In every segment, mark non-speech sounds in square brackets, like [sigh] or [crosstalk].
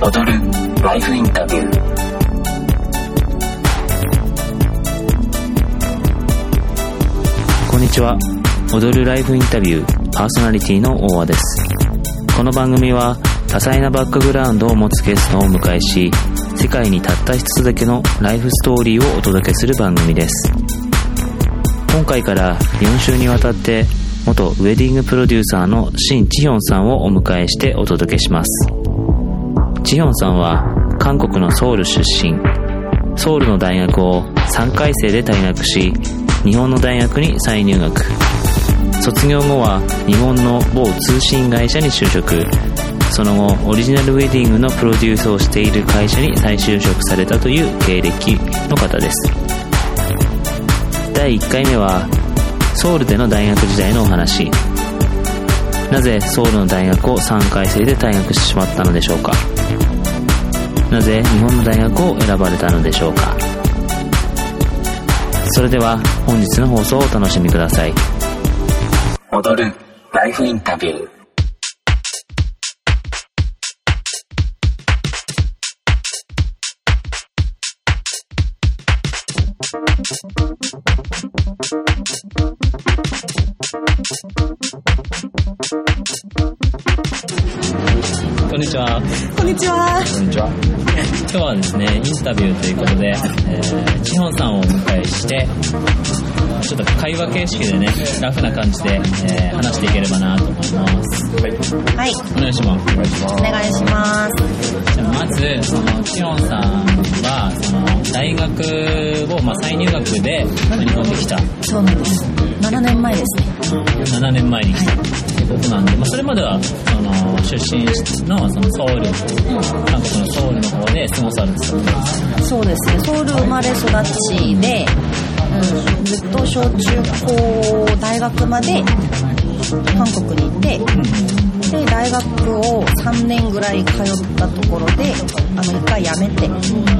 踊る。ライフインタビューこんにちは。踊るライフインタビューパーソナリティの大和です。この番組は多彩なバックグラウンドを持つゲストをお迎えし世界にたった一つだけのライフストーリーをお届けする番組です。今回から4週にわたって元ウェディングプロデューサーのシン・チヒョンさんをお迎えしてお届けします。チヒョンさんは韓国のソウル出身。ソウルの大学を3回生で退学し日本の大学に再入学。卒業後は日本の某通信会社に就職。その後オリジナルウェディングのプロデュースをしている会社に再就職されたという経歴の方です。第1回目はソウルでの大学時代のお話。なぜソウルの大学を3回生で退学してしまったのでしょうか？なぜ日本の大学を選ばれたのでしょうか？それでは本日の放送をお楽しみください。踊るライフインタビュー。こんにちは。こんにちは。こんにちは。今日はですね、インタビューということで、えー、チホンさんをお迎えして、ちょっと会話形式でね、ラフな感じで、えー、話していければなと思います。はい。はい。お願いします。お願いします。じゃあまず、その、チホンさんは、その、大学を、まあ、再入学で、まあ日本に来た。そうなんです。7年前ですね。7年前に来たってことなんで、まあ、それまではその出身のそのソウル韓国のソウルの方で過ごされてたんですそうですね。ソウル生まれ育ちで、うん、ずっと小中高大学まで韓国にいて、で、大学を3年ぐらい通ったところで、あの、一回辞めて、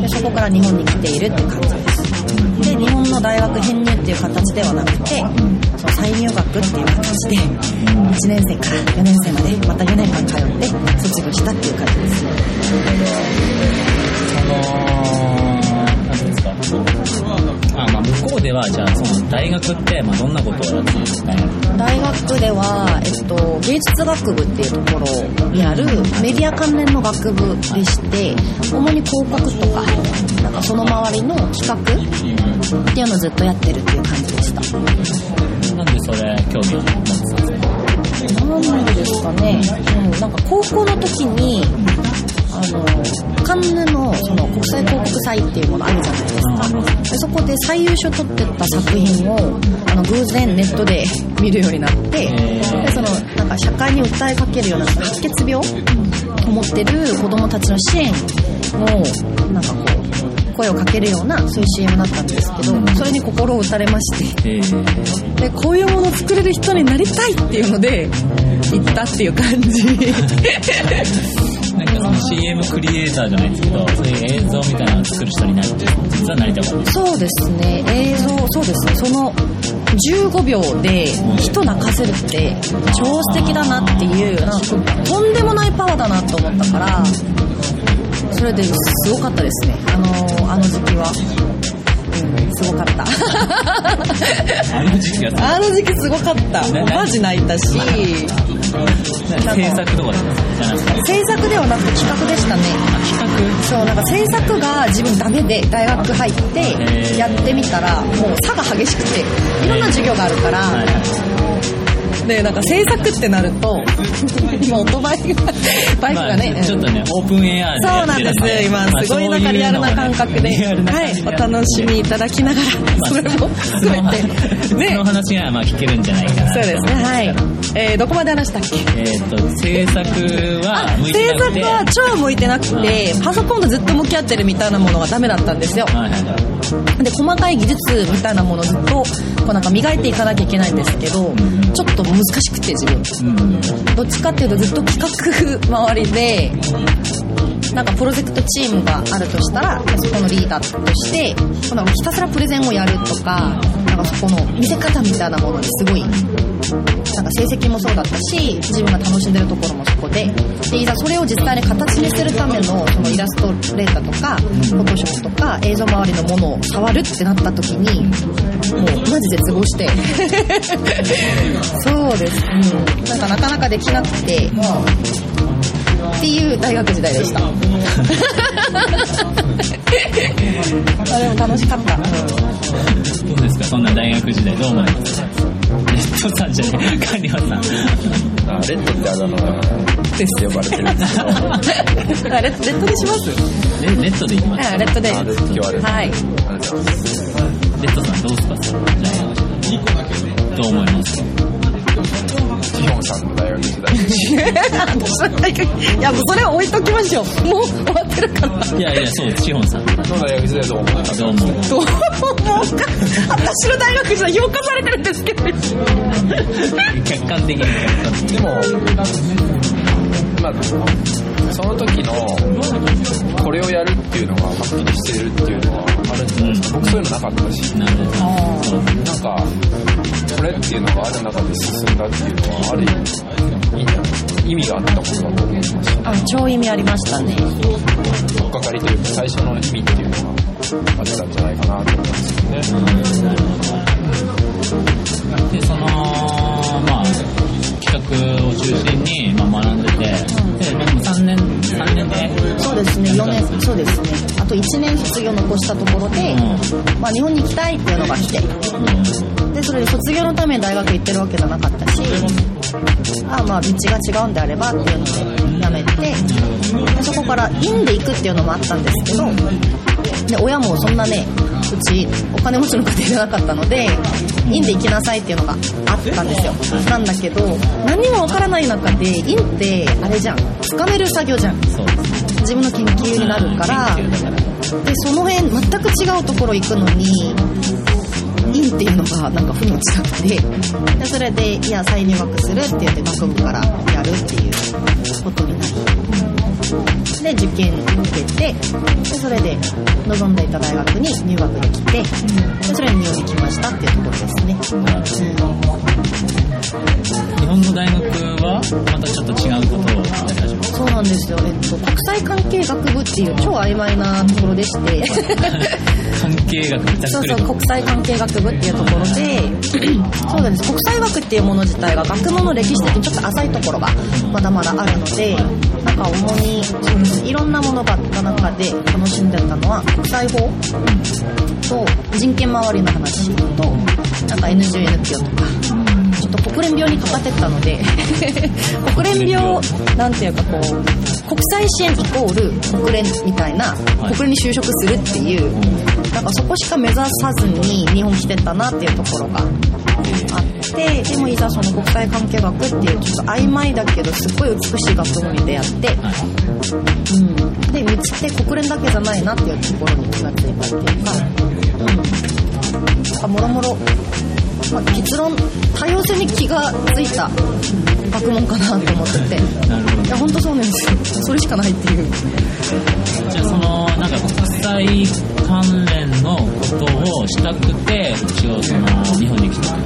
で、そこから日本に来ているって感じです。で、日本の大学編入っていう形ではなくて、その再入学っていう形で、1年生から4年生まで、また4年間通って卒業したっていう感じです。あまあ向こうではじゃあその大学ってまあどんなことをやってるんですかね？大学では、えっと、芸術学部っていうところにあるメディア関連の学部でして主に広告とかなんかその周りの企画っていうのをずっとやってるっていう感じでした。なんでそれ興味を持ったんですか？なんでですかね、うん、なんか高校の時にあのカンヌのその国際広告祭っていうものあるじゃないですか。でそこで最優秀取ってった作品をあの偶然ネットで見るようになってでそのなんか社会に訴えかけるような白血病を持ってる子供たちの支援をなんかこう声をかけるようなそういう CM だったんですけどそれに心を打たれまして。えー、でこういうものを作れる人になりたいっていうので行ったっていう感じ CM クリエイターじゃないですけどそういう映像みたいなのを作る人になって実はなりたかったそうですね。映像そうですね。その15秒で人泣かせるって超素敵だなっていうなんかとんでもないパワーだなと思ったからそれですごかったですね。あのあの時期は、すごかった。あの時期があの時期すごかった。なマジ泣いたし。制作とかじゃなくて制作ではなく企画でしたね。企そうなんか制作が自分ダメで大学入ってやってみたらもう差が激しくていろんな授業があるから、画はいでなんか制作ってなると今オートバイがバイクがね、まあ、ちょっとね、オープンエアでそうなんです今すごいなんかリアルな感覚で、リアルなはいお楽しみいただきながらそれも含めて。そのね話がまあ聞けるんじゃないかな。そうですねはい、えーどこまで話したっけ？えーっと制作は向いて制なくて。作は超向いてなくてパソコンとずっと向き合ってるみたいなものがダメだったんですよ。はいで細かい技術みたいなものをずっとこうなんか磨いていかなきゃいけないんですけどちょっと難しくて自分。うん。どっちかっていうとずっと企画周りでなんかプロジェクトチームがあるとしたらそこのリーダーとしてこのひたすらプレゼンをやるとかなんかそこの見せ方みたいなものにすごい成績もそうだったし自分が楽しんでるところもそこで。でいざそれを実際に形にするためのそのイラストレーターとかフォトショップとか映像周りのものを触るってなった時にもうマジ絶望して。そうです、うん、なんかなかなかできなくて。っていう大学時代でした。[laughs] [laughs] あでも楽しかった、どうですか？そんな大学時代どう思います？レ [laughs] ッドさんじゃないカリオさんあレッドってあだ名が呼ばれてるんですけどあレッレッドでします。レレッドでいきます。あレッドで今日はレッドはいレッドさんどうですか？その大学時代どう思います？ジヒョンさんの大学時代私の大学いやもうそれは置いときましょう。もう終わってるから。いやいやそうシホンさん。どの大学時代どう思いますう思うどうも。か私の大学時代評価されてるんですけど客観的に。でもまあその時のこれをやるっていうのがはっきりしてるっていうのはあるんじゃないですか、僕そういうのなかったし。なんかこれっていうのがある中で進んだっていうのはある意味意味があったことだと思いましたあ超意味ありましたね。とっかかりというか最初の意味っていうのがあったんじゃないかなと思うんですよね。でそのまあ企画を中心に、まあ、学んでて、ででも3年3年で。そうですね4年そうですね。あと1年卒業残したところで、まあ、日本に行きたいっていうのが来てでそれで卒業のために大学行ってるわけじゃなかったしあまあ道が違うんであればっていうのでやめてでそこから院で行くっていうのもあったんですけどで親もそんなねうちお金持ちの家庭じゃなかったので院で行きなさいっていうのがあったんですよ。なんだけど何にもわからない中で院ってあれじゃん。掴める作業じゃん。自分の研究になるから。でその辺全く違うところ行くのに院っていうのがなんか腑に落ちなくて。でそれでいや再入学するって言って学部からやるっていうことになりで受験受けてでそれで望んでいた大学に入学できてでそれに日本に来ましたっていうところですね、日本の大学はまたちょっと違うことをやり始そうなんですよ、えっと、国際関係学部っていう超曖昧なところでして。関係学ざそうそう国際関係学部っていうところでそうなんです。国際学っていうもの自体が学問の歴史的にちょっと浅いところがまだまだあるのでなんか主にいろんなものがあった中で楽しんでたのは国際法と人権周りの話となんか NGONPO とか。ちょっと国連病にかかってったので。[laughs] 国連病なんていうかこう国際支援イコール国連みたいなはい。国連に就職するっていうなんかそこしか目指さずに日本来てたなっていうところがあってでもいざその国際関係学っていうちょっと曖昧だけどすっごい美しい学問に出会って、うん、で道って国連だけじゃないなっていうところに気がついたっていうか、うん、もろもろ。まあ結論多様性に気がついた学問かなと思ってて。いや本当そうなんですよ。それしかないっていう。じゃあそのなんか国際関連のことをしたくて一応その日本に来た。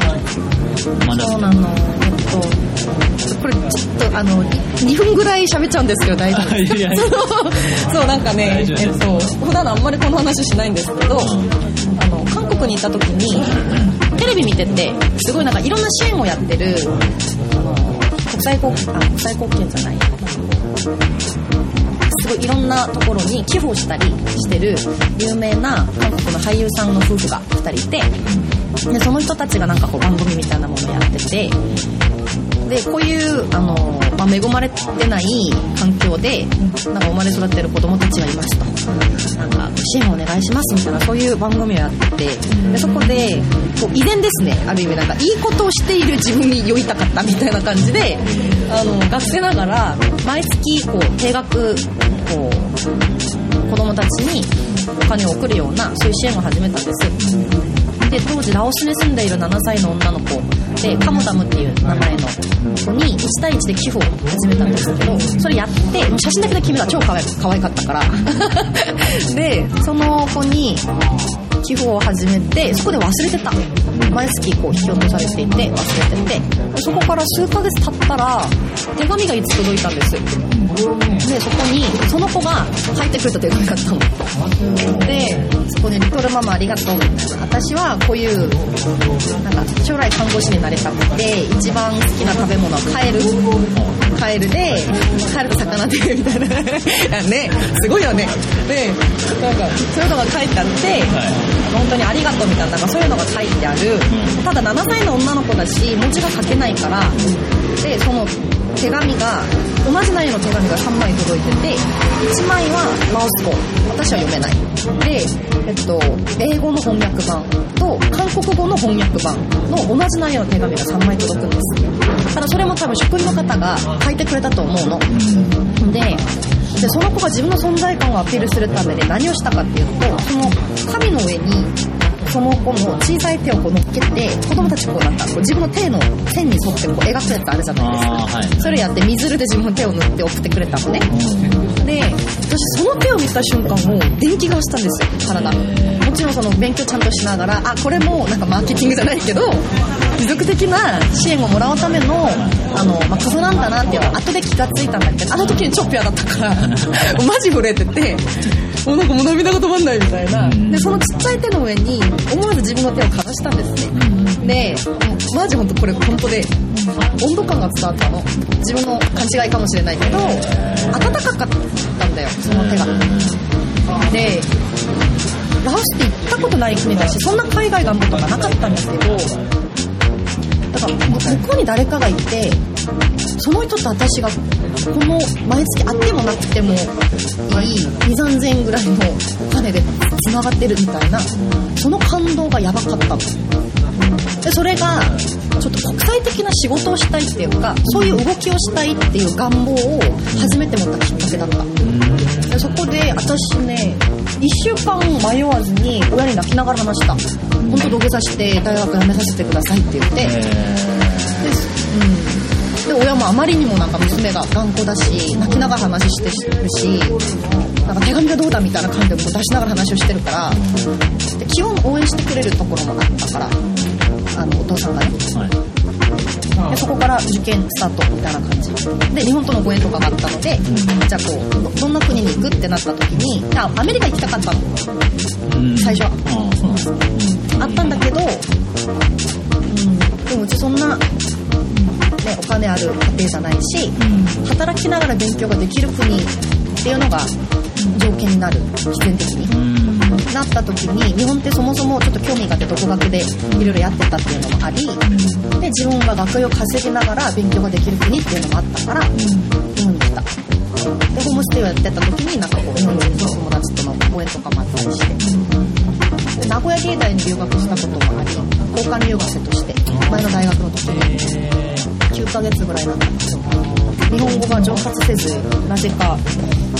まだそうなの。えっとこれちょっとあの2分ぐらい喋っちゃうんですけど大丈夫です。か [laughs] そうそうなんかねえっと普段あんまりこの話しないんですけどあの韓国に行った時にテレビ見ててすごいなんかいろんな支援をやってる国際貢献国際貢献じゃない。すごいいろんなところに寄付をしたりしてる有名な韓国の俳優さんの夫婦が2人いてでその人たちがなんかこう番組みたいなものをやっててでこういうあの、まあ、恵まれてない環境でなんか生まれ育ってる子供たちがいますと。なんか支援お願いしますみたいなそういう番組をやっててでそこでこう遺伝ですね。ある意味なんかいいことをしている自分に酔いたかったみたいな感じであの学生ながら毎月こう定額こう子供たちにお金を送るようなそういう支援を始めたんです。で当時ラオスに住んでいる7歳の女の子。でカモダムっていう名前の子に1対1で寄付を始めたんですけどそれやってもう写真だけで決めたら超可愛可愛かったから。[laughs] でその子に寄付を始めてそこで忘れてた。毎月こう引き落とされていて忘れてて。そこから数ヶ月経ったら手紙がいつ届いたんです。でそこにその子が書いてくれた手紙があったのでそこに「リトルママありがとう」みたいな私はこういうなんか将来看護師になりたくて一番好きな食べ物はカエル。カエルでカエルと魚でみたいな。ねすごいよね。でなんかそういうのが書いてあって、本当にありがとうみたいななんかそういうのが書いてある、ただ7歳の女の子だし文字が書けないからでその手紙が同じ内容の手紙が3枚届いてて1枚はラオス語私は読めない。で、えっと、英語の翻訳版と韓国語の翻訳版の同じ内容の手紙が3枚届くんです。ただそれも多分職員の方が書いてくれたと思うの。ででその子が自分の存在感をアピールするためで何をしたかっていうとその紙の上にその子の小さい手をこう乗っけて子供たちこうなんかこう自分の手の線に沿ってこう描くやつあるじゃないですか。はいそれやって水色で自分の手を塗って送ってくれたのね。で私その手を見た瞬間もう電気が走ったんですよ体。もちろんその勉強ちゃんとしながらあこれもなんかマーケティングじゃないけど持続的な支援をもらうためのあの、まあ、ことなんだなっていうのは後で気がついたんだけどあの時に超ピュアだったから [laughs] マジ震えててもうなんかもう涙が止まんないみたいな。でそのちっちゃい手の上に思わず自分の手をかざしたんですね。でマジ本当これ本当で温度感が伝わったの。自分の勘違いかもしれないけど暖かかったんだよその手が。でラオスって行ったことない国だしそんな海外願望とかなかったんですけどだから向こうに誰かがいてその人と私がこの毎月あってもなくてもいい2 3 0 0 0円ぐらいのお金でつながってるみたいなその感動がやばかったの。でそれがちょっと国際的な仕事をしたいっていうかそういう動きをしたいっていう願望を初めて持ったきっかけだった。でそこで私ね1週間迷わずに親に泣きながら話した。本当土下座して大学辞めさせてくださいって言って,、あまりにもなんか娘が頑固だし泣きながら話してるしなんか手紙がどうだみたいな感じで出しながら話をしてるからで基本応援してくれるところもあったからあのお父さんがね。でそこから受験スタートみたいな感じ。で日本とのご縁とかがあったので、じゃあこうどどんな国に行くってなった時にあアメリカ行きたかったの。最初は。ああったんだけど、うん、でもうちそんな、ね、お金ある家庭じゃないし、働きながら勉強ができる国っていうのが条件になる必然的に。うん。なった時に日本ってそもそもちょっと興味があって独学でいろいろやってたっていうのもありで自分が学費を稼ぎながら勉強ができる国っていうのもあったから日本に来たでホームステイをやってた時になんかこう日本人の友達との応援とかもあったりして。で名古屋芸大に留学したこともあり交換留学生として前の大学の時に9ヶ月ぐらいだったんですよ日本語が上達せずなぜか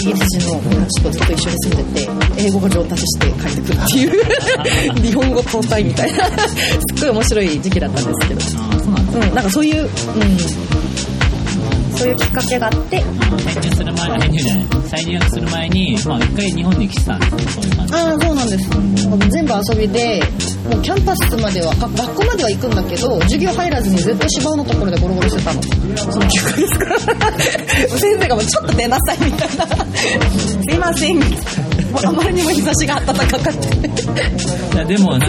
イギリス人の友達とずっと一緒に住んでて英語が上達して帰ってくるっていう [laughs] 日本語交代みたいな [laughs] すっごい面白い時期だったんですけど。うん、なんかそういう、うん、そういうきっかけがあって、編入する前編入じゃない再入学する前にまあ一回日本に来てたんですよそういう感じああ、そうなんです。全部遊びで、もうキャンパスまでは、が学校までは行くんだけど、授業入らずにずっと芝生のところでゴロゴロしてたの。その9ヶ月か？ら。[laughs] 先生がもうちょっと出なさいみたいな。すいません、あまりにも日差しが暖かかって。いやでもなんか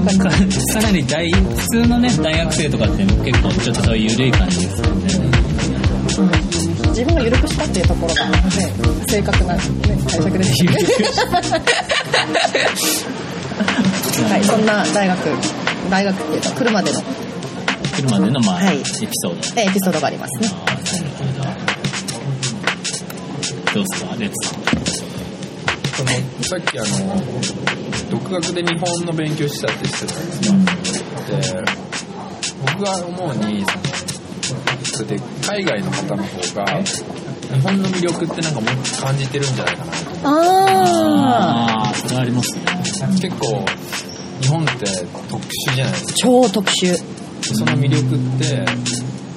つい、そんな感じ。かなり大普通のね大学生とかって結構ちょっとそういう緩い感じですよね自分が緩くしたっていうところが、ね、正確な、ね、解釈ですよね。はい、そんな大学、大学っていうか、来るまでの来るまでのまあ、はいエピソードえエピソードがありますね。どどうですかレッツさんそのさっきあの独学で日本の勉強したって言ってたんです。よで僕が思うにそれで海外の方の方が日本の魅力ってなんかもっと感じてるんじゃないかなと思あああそれはあります。ねう結構日本って特殊じゃないですか。超特殊。その魅力って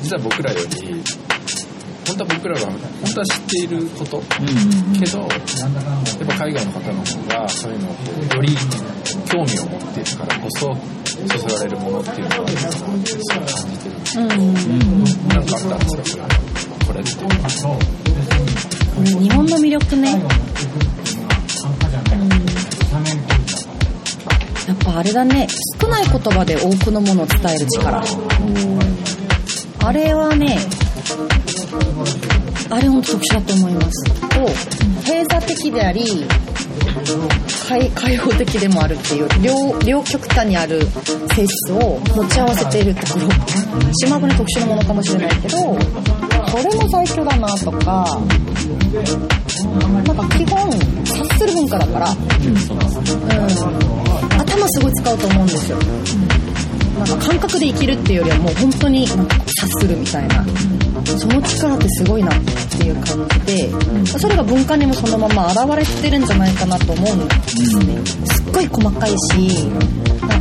実は僕らより本当は僕らが本当は知っていること。うん。けどやっぱ海外の方の方がそういうのをこうより興味を持っているからこそそそられるものっていうのがあるのかなってすごい感じてるんですうんなんかあったんですかこれっていうのはこれ日本の魅力ね、やっぱあれだね。少ない言葉で多くのものを伝える力。あれはねあれ本当特殊だと思います。こう。閉鎖的であり開開放的でもあるっていう両両極端にある性質を持ち合わせているところ。島国特殊なものかもしれないけどそれも最強だなとかなんか基本察する文化だから、うん、頭すごい使うと思うんですよ。なんか感覚で生きるっていうよりはもう本当になんか察するみたいなその力ってすごいなっていう感じでそれが文化にもそのまま現れてるんじゃないかなと思うんですね。すっごい細かいし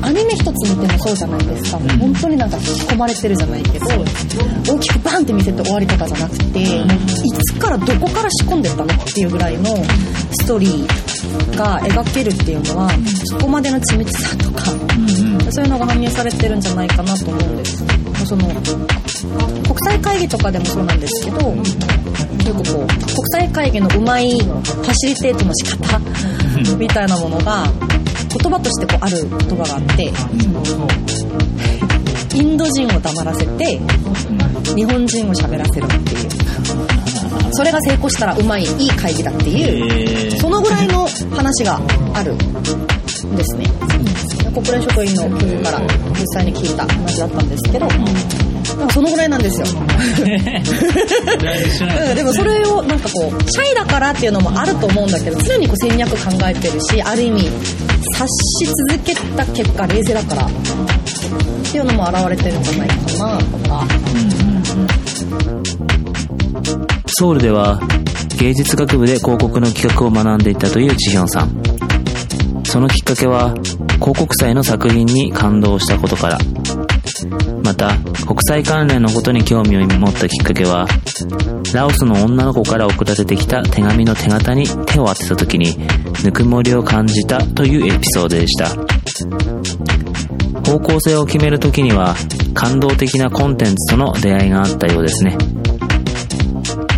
アニメ一つ見てもそうじゃないですか。本当になんか引き込まれてるじゃないけど大きくバンって見せて終わりとかじゃなくていつからどこから仕込んでったのっていうぐらいのストーリーが描けるっていうのはそこまでの緻密さとかそういうのが反映されてるんじゃないかなと思うんですその国際会議とかでもそうなんですけどよくこう国際会議のうまいファシリテートの仕方みたいなものが言葉としてこうある言葉があってインド人を黙らせて日本人を喋らせるっていうそれが成功したらうまいいい会議だっていうそのぐらいの話があるんですね。国連職員の教授から実際に聞いた話だったんですけどなん。かそのぐらいなんですよ。うんでもそれをなんかこうシャイだからっていうのもあると思うんだけど常にこう戦略考えてるしある意味察し続けた結果冷静だからっていうのも現れてるんじゃないかなとかソウルでは芸術学部で広告の企画を学んでいたというチヒョンさん。そのきっかけは広告祭の作品に感動したことから。また、国際関連のことに興味を持ったきっかけは、ラオスの女の子から送られてきた手紙の手形に手を当てた時に、ぬくもりを感じたというエピソードでした。方向性を決める時には、感動的なコンテンツとの出会いがあったようですね。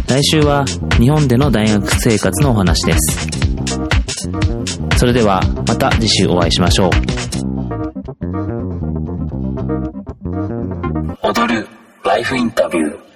来週は日本での大学生活のお話です。それではまた次週お会いしましょう。踊るライフインタビュー。